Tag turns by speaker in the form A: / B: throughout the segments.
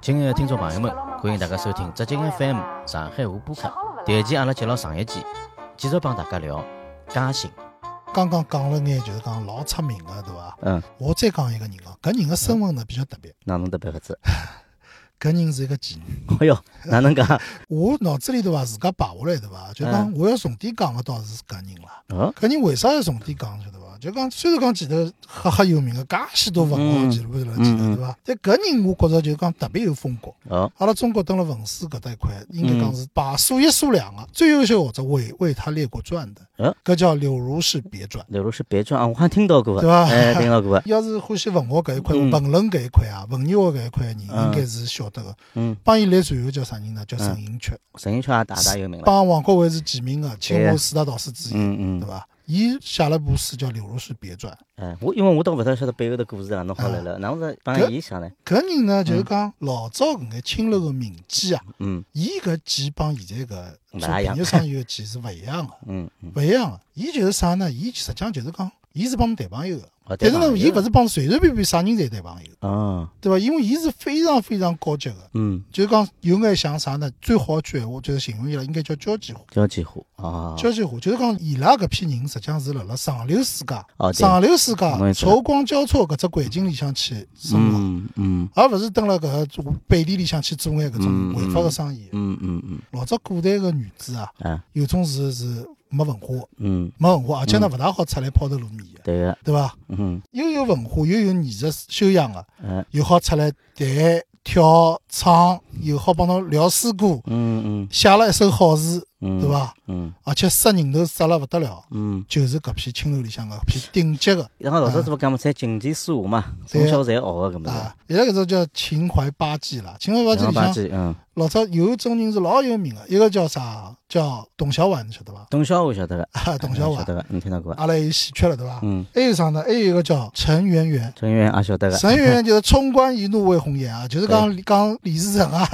A: 亲爱的听众朋友们，欢迎大家收听浙江 FM 上海话播客。第一期阿拉接牢上一期，继续帮大家聊嘉兴。
B: 刚刚讲了眼，就是讲老出名的，对伐？
A: 嗯，
B: 我再讲一个人哦，搿人的身份呢比较特别，
A: 哪能特别法子？
B: 搿人是一个妓女。
A: 哎哟，哪能讲？
B: 我脑子里对伐，自家排下来对伐？就讲我要重点讲的倒是搿人啦。
A: 哦，
B: 搿人为啥要重点讲，晓得伐？就讲虽然讲前头赫赫有名个介许多文豪记录辣前头，对伐？但搿人我觉着就讲特别有风格。
A: 哦，
B: 阿拉中国蹲辣文史搿搭一块，应该讲是把数一数两个最优秀学者为为他列过传的。
A: 嗯，
B: 搿叫柳如是别传。
A: 柳如是别传啊，我好像听到过，
B: 对伐
A: 哎，听到过。
B: 要是欢喜文学搿一块、
A: 嗯
B: 文论搿一块啊，文艺学搿一块的人，
A: 嗯
B: 应该是晓得个。
A: 嗯，
B: 帮伊来传后叫啥人呢？叫陈寅恪，
A: 陈寅恪也大大有名了。
B: 帮王国维是齐名个，清华四大导师之一，
A: 嗯嗯，
B: 对伐？伊写了部书叫《柳如是别传》。
A: 哎，我因为我倒勿太晓得背后的故事啊，侬好来了，哪能是帮
B: 搿
A: 伊写呢？
B: 搿人呢，就是讲老早搿眼青楼个名妓啊，
A: 嗯
B: 伊搿妓帮现在搿做
A: 勿大一样
B: 平日生意个妓是勿一样个，
A: 嗯嗯，
B: 勿一样个。伊就是啥呢？伊实际上就是讲，伊是帮侬谈朋友个，
A: 哦
B: 但是呢，伊勿
A: 是，
B: 是帮随随便便啥人侪谈朋友，
A: 哦，
B: 对伐？因为伊是非常非常高级个。
A: 嗯，
B: 就讲有眼像啥呢？最好一句闲话就是形容伊拉，应该叫交际花。
A: 交际花啊，
B: 交际花就是讲伊拉搿批人，实际上是辣辣上流世家、
A: 哦对
B: 上流世家
A: 我也知道
B: 愁光交错搿只环境里向去生活，
A: 嗯嗯
B: 而勿是蹲辣搿个背地里向去做眼搿种
A: 嗯
B: 违法个生意。
A: 嗯嗯嗯，
B: 老早古代个女子啊，
A: 啊，
B: 有种是是没文化，
A: 嗯，
B: 没文化，而且呢勿大好出来抛头露面的，
A: 对个，
B: 对伐？
A: 嗯。
B: 又有文化又有艺术修养的，
A: 嗯
B: 又好出来弹跳唱，又好帮侬聊诗歌，
A: 嗯嗯。
B: 写了一首好诗，
A: 嗯，
B: 对？伐？
A: 嗯
B: 而且杀人头杀了勿得了，
A: 嗯，
B: 就是搿批青楼里向个批顶级个
A: 然后老早子勿讲嘛，在经济书嘛，
B: 对
A: 从小侪学个搿么
B: 啊，伊拉搿种叫秦淮八记啦。秦淮八
A: 子，
B: 妓里向
A: 嗯，
B: 老早有一种人是老有名个，一个叫啥？叫董小宛，你晓得伐？
A: 董小宛晓得个，
B: 啊，董小宛，
A: 晓得个，你听到过伐？
B: 阿拉有戏曲了，对伐？
A: 嗯，
B: 还有啥呢？还有一个叫陈圆圆。
A: 陈圆圆也晓得个，
B: 陈圆圆 就是冲冠一怒为红颜啊，就是讲讲李自成啊，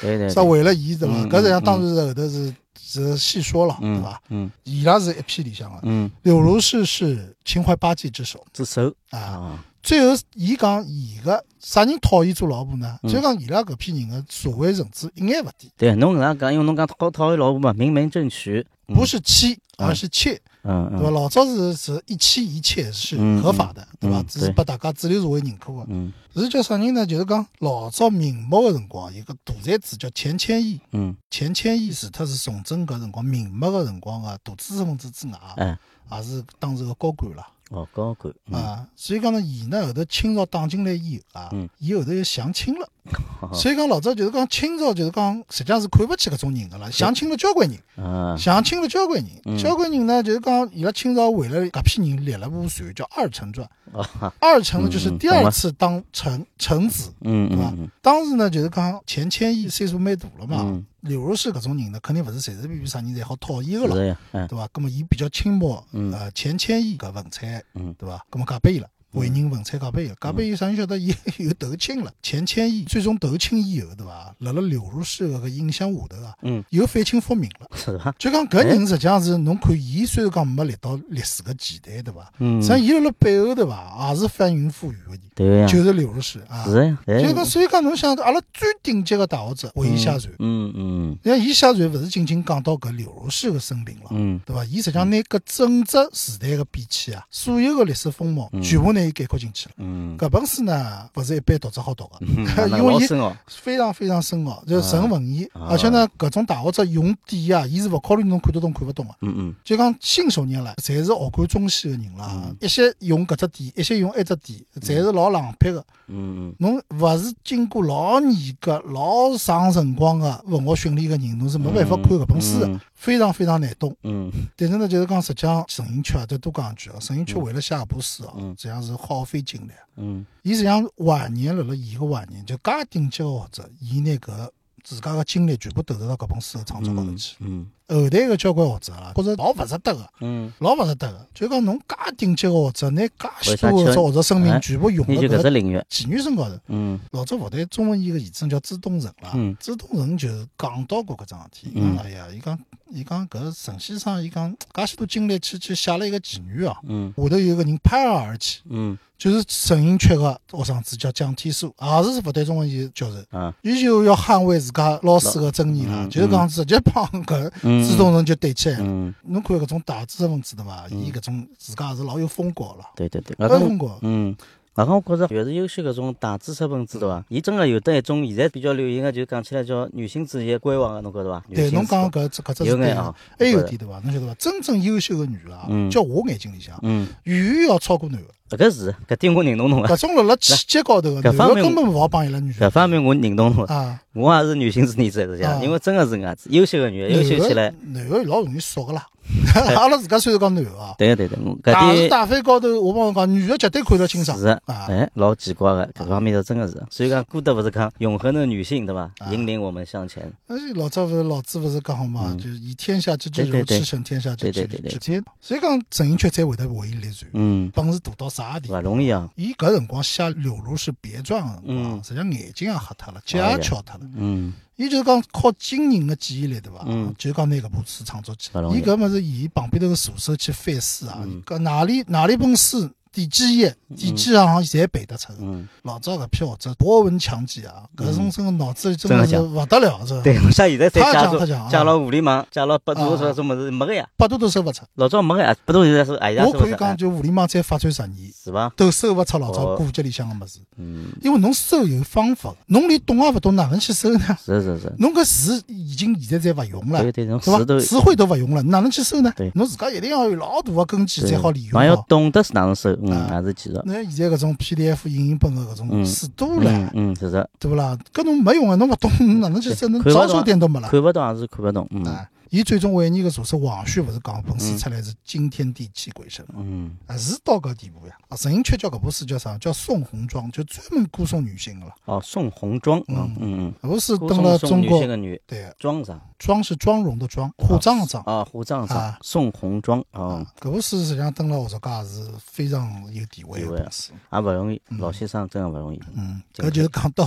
A: 对对，
B: 是为了伊对伐？
A: 嗯
B: 搿实际上当然是后头是是细说了，对
A: 嗯
B: 伐？
A: 嗯
B: 伊拉是一批里向个。
A: 嗯，
B: 柳如是是秦淮八妓之首
A: 之首
B: 啊。
A: 啊，
B: 最后，伊讲伊个啥人讨厌做老婆呢？
A: 嗯
B: 就讲伊拉搿批人个社会层次一眼勿低，
A: 对，侬搿样讲，因为侬讲讨讨厌老婆嘛，明媒正娶，嗯
B: 不，是妻，
A: 嗯
B: 而是妾，
A: 嗯
B: 对伐？
A: 嗯
B: 老早是是一妻一妾是
A: 嗯
B: 合法的，对伐
A: 嗯？
B: 只是
A: 对
B: 拨大家主流社会认可个。
A: 嗯
B: 是叫啥人呢？就是讲老早明末个辰光，有个大才子叫钱谦益。
A: 嗯
B: 钱谦益除脱是崇祯搿辰光明末个辰光个大知识分子之外，
A: 嗯，
B: 也是当时个高官啦。
A: 哦，高官，嗯。
B: 啊，所以讲呢，伊呢后头清朝打进来以后啊
A: 嗯，
B: 伊后头又降清了。所以讲老早就是讲清朝就是讲实际上是看不起搿种人个啦，降清了交关人，
A: 啊，
B: 降清了交关
A: 嗯。
B: 人，交关人呢就是讲伊拉清朝为了搿批人立了部传叫《二臣传》，
A: 哦哈，
B: 二臣呢就是第二次当臣臣子，
A: 嗯
B: 对当时呢就是讲钱谦益岁数蛮大了嘛。
A: 嗯，
B: 刘如是搿种人呢肯定勿是随随便便啥人侪好讨厌个咯，
A: 是的呀，哎，
B: 对伐？葛么伊比较轻薄，
A: 嗯
B: 呃，钱谦益搿文采，
A: 嗯
B: 对伐？葛么嫁拨伊了。为人文采嫁拨伊了，嫁拨伊啥人晓得伊有投亲了？钱谦益最终投亲以后，对伐？辣辣刘如是搿个影响下头啊，
A: 嗯，
B: 又反清复明了。
A: 是啊？
B: 就讲搿人实际上是侬看伊虽然讲没立到历史个前台，对伐？
A: 嗯
B: 实际，上伊辣辣背后对伐，也是翻云覆雨个人，
A: 对个呀，
B: 就是刘如是啊。
A: 是的呀，哎
B: 就讲所以讲侬想，阿拉最顶级个大学者为伊写传，
A: 嗯嗯
B: 像伊下传勿是仅仅讲到搿刘如是个生平了。
A: 嗯
B: 对伐？伊实际上拿搿整只时代个变迁啊，所有个历史风貌，全部拿伊概括进去了。
A: 嗯，
B: 搿本书呢，勿是一般读者好读个，
A: 嗯
B: 因为伊非常非常深奥，就是纯文艺，
A: 啊
B: 而且呢，搿种大学者用典啊，伊是勿考虑侬看得懂看勿懂个。
A: 嗯嗯
B: 就讲信手拈来，侪是学贯中西个人啦
A: 嗯，
B: 一些用搿只点，一些用埃只点，侪是老冷僻个。
A: 嗯
B: 侬勿是经过老严格、老长辰光个文学训练个人，侬是没办法看搿本书
A: 嗯
B: 个，非常非常难懂。
A: 嗯
B: 但是呢，就是讲，实际上陈寅恪啊，再多讲一句啊，陈寅恪为了写搿部书哦，
A: 嗯
B: 实际上是耗费精力。
A: 嗯
B: 伊实际上晚年辣辣伊个晚年，就介顶级个学者，伊拿搿自家个精力全部投入到搿本书个创作高头去。
A: 嗯
B: 后台个交关学者啦，觉着老勿值得个，
A: 嗯，
B: 老勿值得个。就讲侬介顶级个学者，拿介许多个学者生命
A: 哎
B: 全部用
A: 研究
B: 辣搿
A: 搿只领域，
B: 妓女身高头。
A: 嗯。
B: 老早复旦中文系个系主任叫朱东成啦
A: 嗯，
B: 朱东成就讲到过搿桩事体，伊
A: 嗯。
B: 讲哎呀，伊讲伊讲搿陈先生，伊讲介许多精力去去写了一个妓女哦，
A: 嗯。
B: 下头有个人拍案而起，
A: 嗯。
B: 就是陈寅恪个学生子叫蒋天书，也是复旦中文系教授。
A: 啊。
B: 伊就要捍卫自家老师个尊严啦，
A: 嗯
B: 就是讲直接帮搿
A: 嗯，
B: 朱东成就对起来了。
A: 嗯，
B: 侬看搿种大知识分子对伐？
A: 嗯
B: 伊搿种自家也是老有风格了，
A: 对对对，
B: 老有风格。
A: 嗯。外讲，我觉着越是优秀搿种大知识分子对伐？伊真个有得一种现在比较流行个，就讲起来叫女性主义的规划个，侬觉着伐？女
B: 对，侬讲搿只搿只是对个
A: 有眼啊。
B: 还有点对伐？侬晓得伐？真正优秀个女个
A: 嗯，
B: 叫我眼睛里向，
A: 嗯，
B: 远远要超过男个。
A: 搿是搿点我认同侬个，
B: 搿种辣辣气节高头个，男
A: 搿方面
B: 个根本勿好帮伊拉女
A: 搿
B: 的。
A: 方面我认同侬个，
B: 啊，
A: 我也是女性主义者实际
B: 啊
A: 上，因为真个是搿样子，优秀个女的优秀起来，
B: 男个老容易缩个啦。阿拉自家虽然讲男个啊，
A: 对个对个，我
B: 大是大非高头，我帮侬讲，女个绝对看得清爽。
A: 是的，
B: 啊。
A: 哎，老奇怪个，搿方面是真个是，所以讲歌德勿是讲永恒的女性对伐？
B: 啊。
A: 引领我们向前，
B: 而且老早勿是老子勿是讲好嘛，
A: 嗯。
B: 就是以天下之志
A: 对对对。
B: 如赤诚天下之志
A: 对对对对。
B: 之天。所以讲陈寅恪才会得为伊立传，
A: 嗯，
B: 本事大到啥地步？
A: 勿容易啊，
B: 伊搿辰光写《柳如是别传》个辰光，
A: 嗯。
B: 实际上眼睛也瞎脱了，脚也翘脱了。
A: 嗯
B: 伊就是讲靠惊人个记忆力，对伐？
A: 嗯
B: 就是讲拿搿部书创作起来。伊搿物事，伊旁边头个助手去翻书啊
A: 嗯，
B: 搿哪里哪里本书第几页、第几行侪背得出。
A: 嗯，
B: 老早搿批学者博闻强记啊，搿种真个脑子里真个是
A: 真的讲
B: 勿得了，是吧？
A: 对，像现在再
B: 太
A: 加入加了互联网，加了百度
B: 啊
A: 这种物事没个呀，
B: 百度都搜勿出。
A: 老早没个呀，百度现在是哎呀，
B: 我可以讲，就互联网再发展十年，
A: 是伐？
B: 都搜勿出老早
A: 哦
B: 古籍里向个物事，
A: 嗯，
B: 因为侬搜有方法，侬连懂也勿懂，哪能去搜呢？
A: 是是是，
B: 侬搿词已经现在侪勿用了
A: 对。对，侬
B: 对
A: 词都
B: 伐？词汇都勿用了，哪能去搜呢
A: 对？
B: 侬自家一定要有老大个根基，才好利用
A: 还要。懂得是哪能搜，嗯，
B: 啊
A: 还是技术，
B: 那现在搿种 PDF 影音本的搿种
A: 嗯
B: 书多
A: 嗯
B: 了，
A: 嗯，是的，
B: 对勿啦？搿种没用啊，侬勿懂，侬哪能去搜？侬
A: 看勿
B: 着手
A: 懂
B: 点都没了。
A: 看不懂还是看不懂，嗯
B: 啊，伊最终为你个助手王旭勿是讲本书
A: 嗯
B: 出来是惊天地泣鬼神，
A: 嗯
B: 啊，是到搿地步呀。啊，陈寅恪叫搿部书叫啥？叫《宋红妆》，就专门歌颂女性个了。
A: 哦，宋红妆，嗯
B: 嗯
A: 嗯
B: 搿部书登了中国
A: 女性，的女
B: 对，
A: 妆啥？
B: 妆是妆容的妆，化妆的妆。
A: 啊，护妆上
B: 啊
A: 送红妆哦，
B: 搿部书实际上登了学术界是非常有地位
A: 地位啊
B: 个本书。
A: 也勿容易，
B: 嗯
A: 老先生真个勿容易。
B: 嗯，搿就是讲到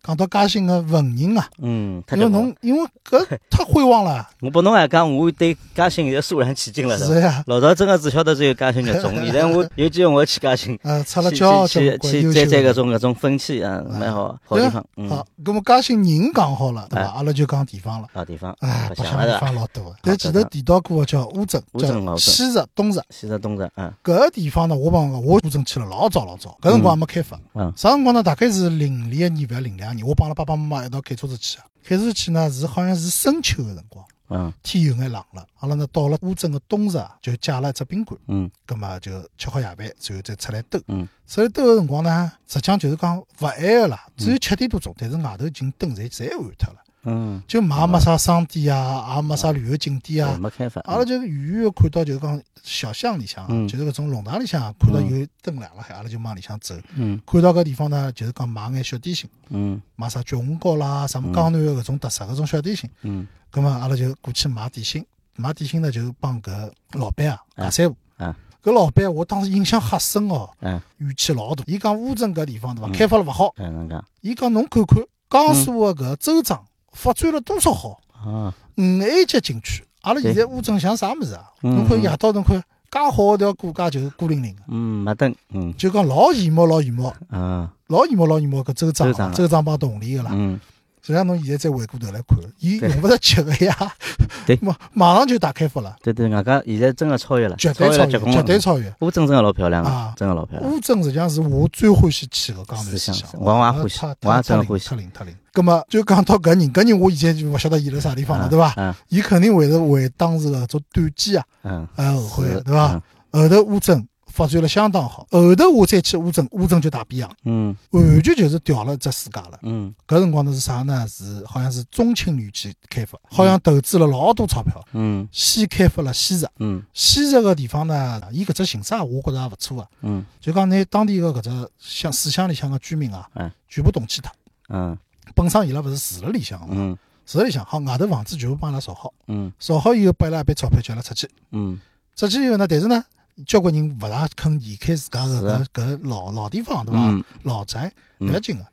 B: 讲到嘉兴个文人啊，
A: 嗯，
B: 因为侬因为搿 太辉煌了，
A: 我拨侬还讲，我对嘉兴现在肃然起敬了。
B: 是呀，
A: 老早真的只晓得只有嘉兴肉粽，现在我 有机会我要去嘉兴，
B: 呃，出了
A: 去
B: 交
A: 去去去摘摘搿。种搿种风气啊，蛮好，好地方。嗯，
B: 好，葛么嘉兴人讲好了，对伐？
A: 哎
B: 阿拉就讲地方了。
A: 好地方，
B: 哎，
A: 白
B: 白相地。方老多个，但前头提到过个叫乌镇，叫
A: 乌镇老镇
B: 西直、东直。
A: 西直东直，嗯
B: 搿个地方呢，我帮我乌镇去了老早老早，搿辰光还没开发。
A: 嗯
B: 啥辰光呢？大概是零零一年，勿要零两年，我帮阿拉爸爸妈妈一道开车子去个。开车子去呢，是好像是深秋个辰光，
A: 嗯
B: 天有眼冷了。阿拉呢到了乌镇个东直啊，就借了一只宾馆，
A: 嗯
B: 葛么就吃好夜饭，最后再出来兜。
A: 嗯
B: 出来兜个辰光呢，实际上就是讲勿晚个啦，只有七点多钟，但是外头已经灯侪侪暗脱了，
A: 嗯，
B: 就嘛也没啥商店啊，也没啥旅游景点啊，
A: 没开发。
B: 阿拉就远远地看到，就是讲小巷里向就是搿种弄堂里向啊看到有灯亮了海，阿拉就往里向走。
A: 嗯。
B: 看到搿地方呢，就是讲买眼小点心，
A: 嗯。
B: 买啥菊红糕啦，什么江南的搿种特色搿种小点心。
A: 嗯。
B: 葛末阿拉就过去买点心，买点心呢就帮搿老板啊
A: 啊。
B: 打三胡。
A: 啊。
B: 搿老板我当时印象很深哦，
A: 嗯
B: 语气老大。伊讲乌镇搿地方对伐，
A: 嗯。
B: 开发了勿好。
A: 嗯，
B: 伊讲侬看看江苏的搿州庄发展了多少好。
A: 啊，
B: 五 A 级景区，阿拉现在乌镇像啥物事啊？
A: 嗯。
B: 侬看夜到侬看，介好一条古街就是孤零零个，
A: 嗯，没灯，嗯。
B: 就讲老羡慕老羡慕，
A: 啊。
B: 老羡慕老羡慕搿州庄啊，
A: 州庄
B: 州庄帮同里个啦。
A: 嗯
B: 实际上侬现在再回过头来看，伊用勿着急个呀，
A: 对
B: 马马上就大开发了，
A: 对对，外加现在真的超越了，
B: 绝对超越，绝对。超越。
A: 乌镇真的老漂亮
B: 啊，
A: 真的老漂亮。
B: 乌镇实际上是我最欢喜去个江南
A: 思想
B: 西乡，
A: 我也欢喜我也真的欢喜
B: 特灵特灵。葛么就讲到搿人，搿人我现在就勿晓得伊辣啥地方了，对伐？
A: 嗯
B: 伊肯定会是为当时个做短见啊
A: 嗯，
B: 而后悔的，对伐？？后头乌镇发展了相当好，后头我再去乌镇，乌镇就大变样，
A: 嗯。
B: 完全就是调了只世界了。
A: 嗯。
B: 搿辰光呢是啥呢？是好像是中青旅去开发，好像投资了老多钞票，
A: 嗯。
B: 先开发了西石。
A: 嗯。
B: 西石个地方呢，伊搿只形式啊，我觉着也勿错啊。
A: 嗯。
B: 就讲拿当地个搿只乡市乡里向个居民啊
A: 哎，
B: 全部动迁脱。
A: 嗯。
B: 本身伊拉勿是住辣里向个嘛，
A: 嗯。
B: 住辣里向，好外头房子全部帮伊拉造好，
C: 嗯。
B: 造好以后拨伊拉一笔钞票叫伊拉出去，
C: 嗯。
B: 出去以后呢，但是呢，交关人勿大肯离开自家
C: 是。
B: 个搿搿老老地方，对伐
C: 嗯？
B: 老宅
C: 嗯。
B: 勿要紧个，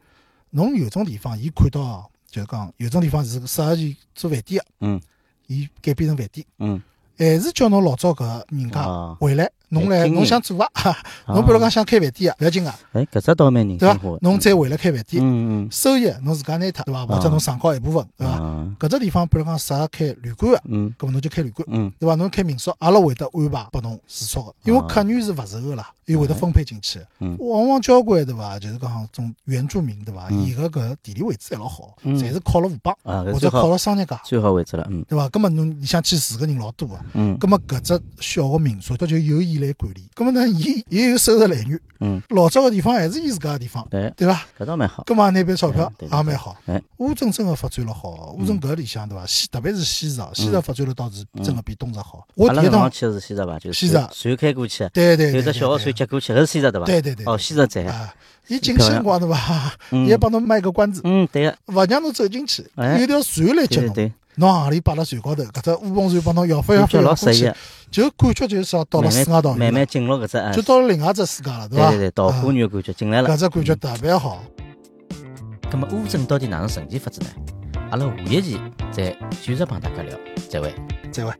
B: 侬有种地方，伊看到哦就是讲有种地方是适合去做饭店个，
C: 嗯。
B: 伊改变成饭店，
C: 嗯，
B: 还是叫侬老早搿人家
C: 啊，
B: 回来，侬来侬想做啊？侬比如讲想开饭店啊，勿要紧个，
C: 哎，搿只倒蛮人性化的。？
B: 侬再回来开饭店，
C: 嗯嗯
B: 收益侬自家拿脱，对伐？或者侬上交一部分，对伐？
C: 啊
B: 搿只地方比如讲适合开旅馆个，
C: 嗯
B: 搿么侬就开旅馆。
C: 嗯
B: 对伐？侬开民宿，阿拉会得安排拨侬住宿个，因为客源是勿愁个啦，伊会得分配进去。
C: 嗯
B: 往往交关对伐？就是讲种原住民对伐？
C: 嗯
B: 伊个搿地理位置还老好，
C: 嗯
B: 侪是靠了河浜或者靠了商业街，
C: 最好位置了。嗯
B: 对伐？搿么侬里向去住个人老多个，
C: 嗯
B: 搿么搿只小个民宿，它就有伊来管理。葛么呢，伊也有收入来源，
C: 嗯，
B: 老早个地方还是伊自家个地方，
C: 对，
B: 对伐？
C: 搿倒蛮好。
B: 葛么拿笔钞票也蛮好
C: 哎。
B: 乌镇真个发展了好，乌镇搿里向对伐？西特别是西直，西直发展了倒是真个比东直好。我第一趟
C: 去的是西直伐？就是
B: 西直
C: 船开过去，
B: 对对对，
C: 有只小个船接过去，搿是西直对伐？
B: 对对对，
C: 哦，西直站。
B: 啊，伊进去辰光对伐？
C: 嗯
B: 伊还帮侬卖个关子，
C: 嗯，对个，
B: 勿让侬走进去，
C: 哎
B: 有条船来接侬。侬行里摆辣船高头，搿只乌篷船帮侬摇翻摇
C: 感觉
B: 飞摇过去
C: 老适意个，，
B: 就感觉就是说到了
C: 慢
B: 世外桃源了，
C: 慢慢慢进入搿只，哎
B: 就到了另外一只世界了，对伐？
C: 对对对，桃花源的感觉进来了
B: 搿。只感觉特别好。
A: 咁么乌镇到底哪能神奇法子呢？阿拉下一期再继续帮大家聊，再会。
B: 再会。